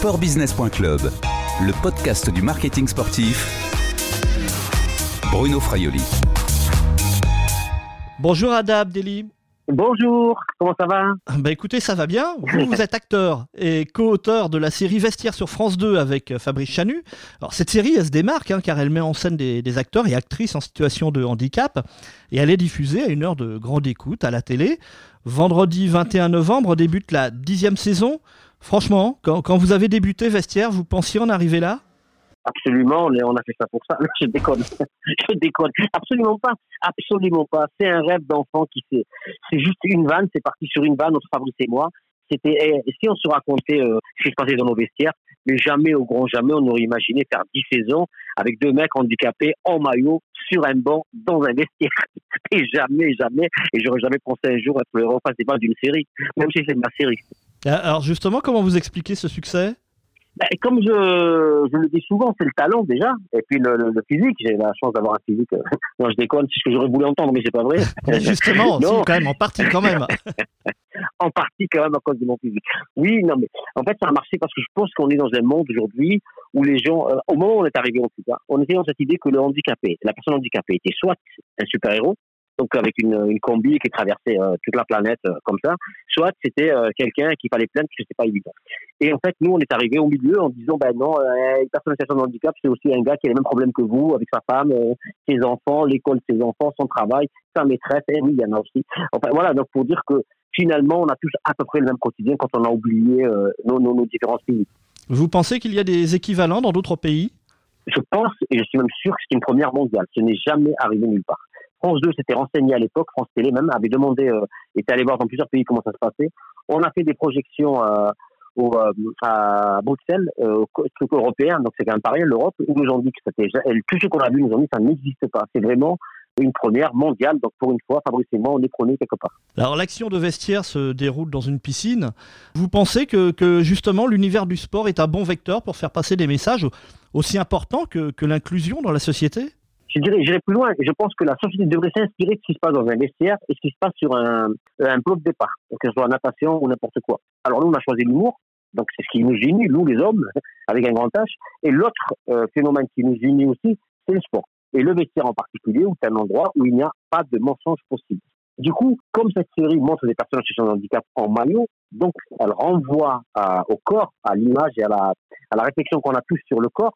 Sportbusiness.club, le podcast du marketing sportif. Bruno Fraioli. Bonjour Ada Abdelli. Bonjour, comment ça va? Bah écoutez, ça va bien. Vous, vous êtes acteur et co-auteur de la série Vestiaire sur France 2 avec euh, Fabrice Chanu. Alors cette série, elle se démarque hein, car elle met en scène des, des acteurs et actrices en situation de handicap et elle est diffusée à une heure de grande écoute à la télé. Vendredi 21 novembre débute la dixième saison. Franchement, quand, vous avez débuté Vestiaire, vous pensiez en arriver là? Absolument, on a fait ça pour ça. Je déconne, je déconne. Absolument pas, absolument pas. C'est un rêve d'enfant qui fait. C'est juste une vanne, c'est parti sur une vanne entre Fabrice et moi. C'était eh, si on se racontait euh, ce qui se passait dans nos vestiaires, mais jamais au grand jamais on aurait imaginé faire dix saisons avec deux mecs handicapés en maillot sur un banc dans un vestiaire. Et jamais, jamais, et j'aurais jamais pensé un jour être le héros principal d'une série, même si c'est ma série. Euh, Alors justement, comment vous expliquez ce succès? Ben, comme je, je le dis souvent, c'est le talent déjà, et puis le, le- le physique. J'ai la chance d'avoir un physique. euh, Non, je déconne, c'est ce que j'aurais voulu entendre, mais c'est pas vrai. Justement, si, quand même, en partie quand même. en partie quand même à cause de mon physique. Oui, non, mais en fait, ça a marché parce que je pense qu'on est dans un monde aujourd'hui où les gens, euh, au moment où on est arrivé en tout cas, on était dans cette idée que le handicapé, la personne handicapée était soit un super-héros, donc avec une, une combi qui traversait euh, toute la planète euh, comme ça, soit c'était euh, quelqu'un qu'il fallait plaindre que c'était pas évident. Et en fait, nous, on est arrivé au milieu en disant, ben non, une personne en situation de handicap, c'est aussi un gars qui a les mêmes problèmes que vous, avec sa femme, ses enfants, l'école de ses enfants, son travail, sa maîtresse, et oui, il y en a aussi. Enfin voilà, donc pour dire que finalement, on a tous à peu près le même quotidien quand on a oublié euh, nos, nos, nos différences physiques. Vous pensez qu'il y a des équivalents dans d'autres pays? Je pense, et je suis même sûr que c'est une première mondiale. Ce n'est jamais arrivé nulle part. France 2 s'était renseigné à l'époque, France Télé même avait demandé, euh, était allé voir dans plusieurs pays comment ça se passait. On a fait des projections euh, euh, à Bruxelles, euh, truc européen, donc c'est quand même pareil, l'Europe, ils nous ont dit que tout ce qu'on a vu nous ont dit que ça n'existe pas. C'est vraiment une première mondiale, donc pour une fois, Fabrice et moi, on est premiers quelque part. Alors l'action de vestiaire se déroule dans une piscine. Vous pensez que, justement l'univers du sport est un bon vecteur pour faire passer des messages aussi importants que l'inclusion dans la société? Je dirais, j'irai plus loin. Je pense que la société devrait s'inspirer de ce qui se passe dans un vestiaire et ce qui se passe sur un, un bloc de départ, que ce soit en natation ou n'importe quoi. Alors nous, on a choisi l'humour, donc c'est ce qui nous unit, nous les hommes, avec un grand H. Et l'autre euh, phénomène qui nous unit aussi, c'est le sport. Et le vestiaire en particulier, où c'est un endroit où il n'y a pas de mensonge possible. Du coup, comme cette série montre des personnes en situation de handicap en maillot, donc elle renvoie au corps, à l'image et à la, à la réflexion qu'on a tous sur le corps.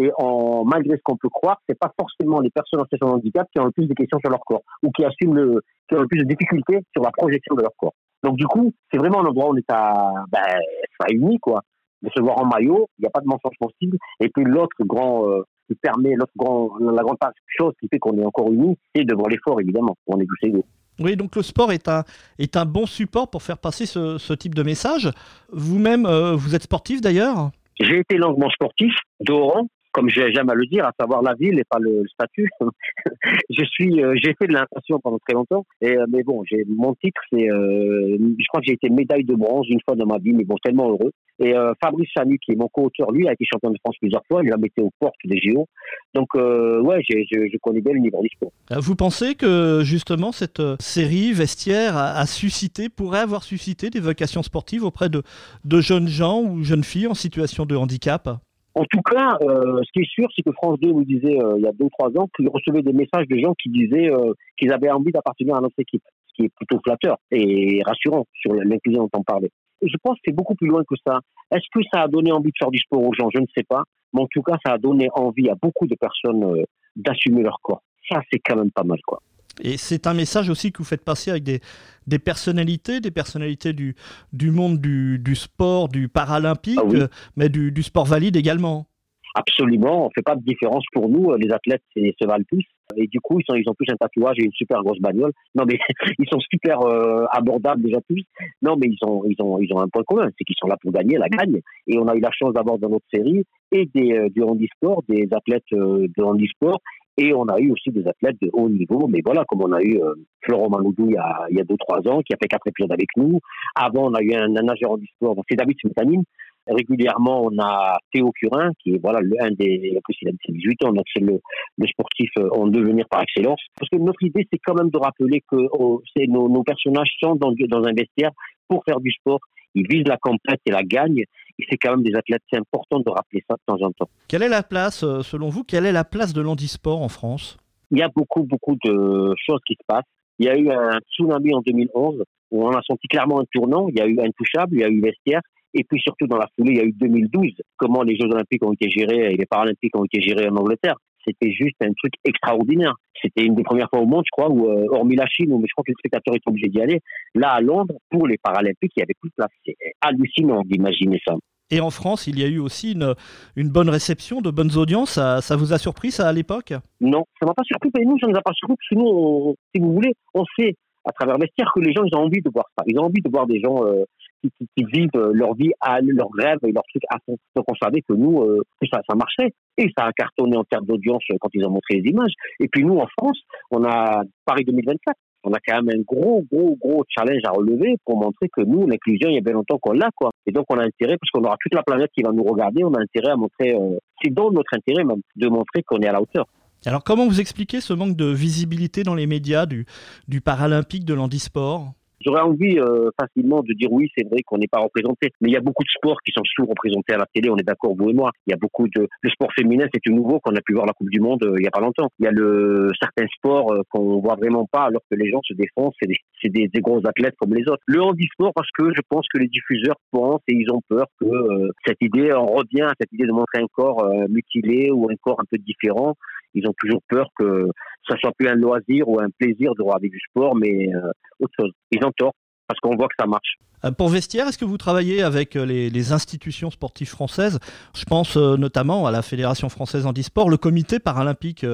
Et en, malgré ce qu'on peut croire, c'est pas forcément les personnes en situation de handicap qui ont le plus de questions sur leur corps ou qui assument le, qui ont le plus de difficultés sur la projection de leur corps. Donc du coup, c'est vraiment un endroit où on est à, ben, quoi, de se voir en maillot. Il n'y a pas de mensonge possible. Et puis l'autre grand euh, qui permet, l'autre grand, la grande chose qui fait qu'on est encore unis, c'est devant l'effort évidemment. On est tous égaux. Oui, donc le sport est un, est un bon support pour faire passer ce, ce type de message. Vous-même, euh, vous êtes sportif d'ailleurs? J'ai été longuement sportif rang, comme j'ai- j'aime à le dire, à savoir la ville et pas le, statut. je suis, euh, j'ai fait de la natation pendant très longtemps, et euh, mais bon, j'ai mon titre, c'est, euh, je crois que j'ai été médaille de bronze une fois dans ma vie, mais bon, tellement heureux. Et Fabrice Chanu, qui est mon co-auteur, lui a été champion de France plusieurs fois, il a été aux portes des JO. Donc ouais, je, je connais bien le niveau du sport. Vous pensez que justement cette série vestiaire a, a suscité, pourrait avoir suscité des vocations sportives auprès de, de jeunes gens ou jeunes filles en situation de handicap? En tout cas, euh, ce qui est sûr, c'est que France 2 nous disait euh, il y a deux ou trois ans qu'ils recevaient des messages de gens qui disaient euh, qu'ils avaient envie d'appartenir à notre équipe, ce qui est plutôt flatteur et rassurant sur l'inclusion dont on parlait. Je pense que c'est beaucoup plus loin que ça. Est-ce que ça a donné envie de faire du sport aux gens? Je ne sais pas. Mais en tout cas, ça a donné envie à beaucoup de personnes euh, d'assumer leur corps. Ça, c'est quand même pas mal, quoi. Et c'est un message aussi que vous faites passer avec des, des personnalités, des personnalités du, du monde du, du sport, du paralympique, Ah oui. euh, mais du, du sport valide également. Absolument, on fait pas de différence pour nous. Les athlètes se valent tous. Et du coup, ils, sont, ils ont tous un tatouage et une super grosse bagnole. Non, mais ils sont super euh, abordables déjà tous. Non, mais ils ont, ils ont, ils ont un point commun, c'est qu'ils sont là pour gagner, la gagne. Et on a eu la chance d'avoir dans notre série et des, euh, du handisport, des athlètes euh, de handisport. Et on a eu aussi des athlètes de haut niveau. Mais voilà, comme on a eu euh, Florent Manoudou il y a, il y a deux, trois ans, qui a fait quatre épisodes avec nous. Avant, on a eu un, un nageur handisport, c'est David Smetanine, régulièrement, on a Théo Curin, qui est voilà, un des, en plus il a 18 ans, donc c'est le, le sportif euh, en devenir par excellence. Parce que notre idée, c'est quand même de rappeler que oh, nos, personnages sont dans un vestiaire pour faire du sport. Ils visent la compète et la gagne. Et c'est quand même des athlètes, c'est important de rappeler ça de temps en temps. Quelle est la place, euh, selon vous, quelle est la place de l'handisport en France? Il y a beaucoup, beaucoup de choses qui se passent. Il y a eu un tsunami en 2011 où on a senti clairement un tournant. Il y a eu Intouchable, il y a eu Vestiaire. Et puis surtout dans la foulée, il y a eu 2012, comment les Jeux Olympiques ont été gérés et les Paralympiques ont été gérés en Angleterre? C'était juste un truc extraordinaire. C'était une des premières fois au monde, je crois, où, euh, hormis la Chine, où je crois que les spectateurs étaient obligés d'y aller. Là, à Londres, pour les Paralympiques, il y avait plus de place. C'est hallucinant d'imaginer ça. Et en France, il y a eu aussi une, une bonne réception, de bonnes audiences. Ça, ça vous a surpris, ça, à l'époque? Non, ça m'a pas surpris. Mais nous, ça nous a pas surpris, parce que nous, on- si vous voulez, on sait à travers Vestiaire que les gens, ils ont envie de voir ça. Ils ont envie de voir des gens euh, qui, vivent euh, leur vie, à, leur rêve et leur truc à fond. Donc on savait que nous, euh, que ça, ça marchait. Et ça a cartonné en termes d'audience euh, quand ils ont montré les images. Et puis nous, en France, on a Paris 2024. On a quand même un gros, gros, gros challenge à relever pour montrer que nous, l'inclusion, il y a bien longtemps qu'on l'a, quoi. Et donc, on a intérêt, parce qu'on aura toute la planète qui va nous regarder, on a intérêt à montrer, c'est dans notre intérêt même, de montrer qu'on est à la hauteur. Alors, comment vous expliquez ce manque de visibilité dans les médias du, du paralympique, de l'handisport? J'aurais envie euh, facilement de dire oui, c'est vrai qu'on n'est pas représenté, mais il y a beaucoup de sports qui sont sous-représentés à la télé, on est d'accord, vous et moi. Il y a beaucoup de... Le sport féminin, c'est tout nouveau qu'on a pu voir la Coupe du Monde euh, il y a pas longtemps. Il y a le certains sports euh, qu'on voit vraiment pas alors que les gens se défoncent, c'est des, des, des gros athlètes comme les autres. Le handisport, parce que je pense que les diffuseurs pensent et ils ont peur que euh, cette idée, on revient à cette idée de montrer un corps euh, mutilé ou un corps un peu différent. Ils ont toujours peur que ça soit plus un loisir ou un plaisir de regarder du sport, mais euh, autre chose. Ils ont tort parce qu'on voit que ça marche. Euh, Pour Vestiaire, est-ce que vous travaillez avec euh, les, les institutions sportives françaises? Je pense euh, notamment à la Fédération française handisport, le comité paralympique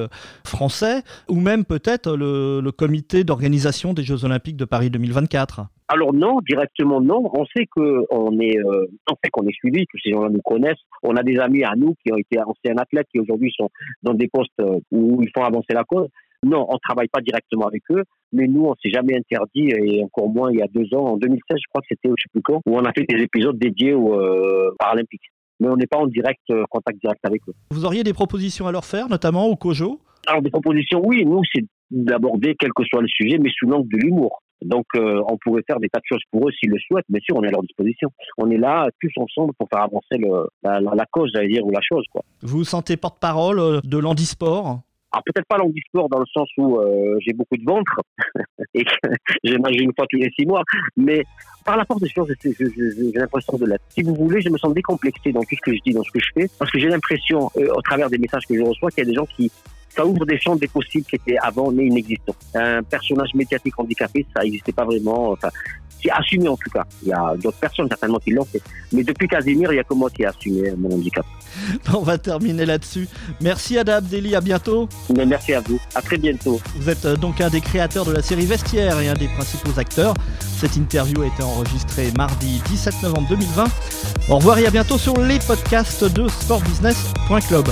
français, ou même peut-être le, le comité d'organisation des Jeux olympiques de Paris 2024. Alors non, directement non. On sait que on est, euh, on sait qu'on est suivi, que ces gens-là nous connaissent. On a des amis à nous qui ont été anciens athlètes qui aujourd'hui sont dans des postes où ils font avancer la cause. Non, on travaille pas directement avec eux, mais nous, on s'est jamais interdit, et encore moins il y a deux ans, en 2016, je crois que c'était, je sais plus quand, où on a fait des épisodes dédiés aux euh, Paralympiques. Mais on n'est pas en direct, euh, contact direct avec eux. Vous auriez des propositions à leur faire, notamment au COJO? Alors des propositions, oui, nous, c'est d'aborder quel que soit le sujet, mais sous l'angle de l'humour. Donc, euh, on pourrait faire des tas de choses pour eux s'ils le souhaitent. Bien sûr, on est à leur disposition. On est là tous ensemble pour faire avancer le, la, la, la cause, j'allais dire, ou la chose, quoi. Vous vous sentez porte-parole euh, de l'handisport? Alors peut-être pas l'handisport dans le sens où euh, j'ai beaucoup de ventre et que j'ai mangé une fois tous les six mois, mais par la force des choses, j'ai l'impression de l'être. Si vous voulez, je me sens décomplexé dans tout ce que je dis, dans ce que je fais, parce que j'ai l'impression, euh, au travers des messages que je reçois, qu'il y a des gens qui ça ouvre des champs des possibles qui étaient avant mais inexistants. Un personnage médiatique handicapé, ça n'existait pas vraiment. Assumé en tout cas. Il y a d'autres personnes certainement qui l'ont fait. Mais depuis Casimir, il y a que moi qui ai assumé mon handicap. On va terminer là-dessus. Merci Ada Abdelli, à bientôt. Mais merci à vous. À très bientôt. Vous êtes euh, donc un des créateurs de la série Vestiaire et un des principaux acteurs. Cette interview a été enregistrée mardi 17 novembre 2020. Au revoir et à bientôt sur les podcasts de sportbusiness.club.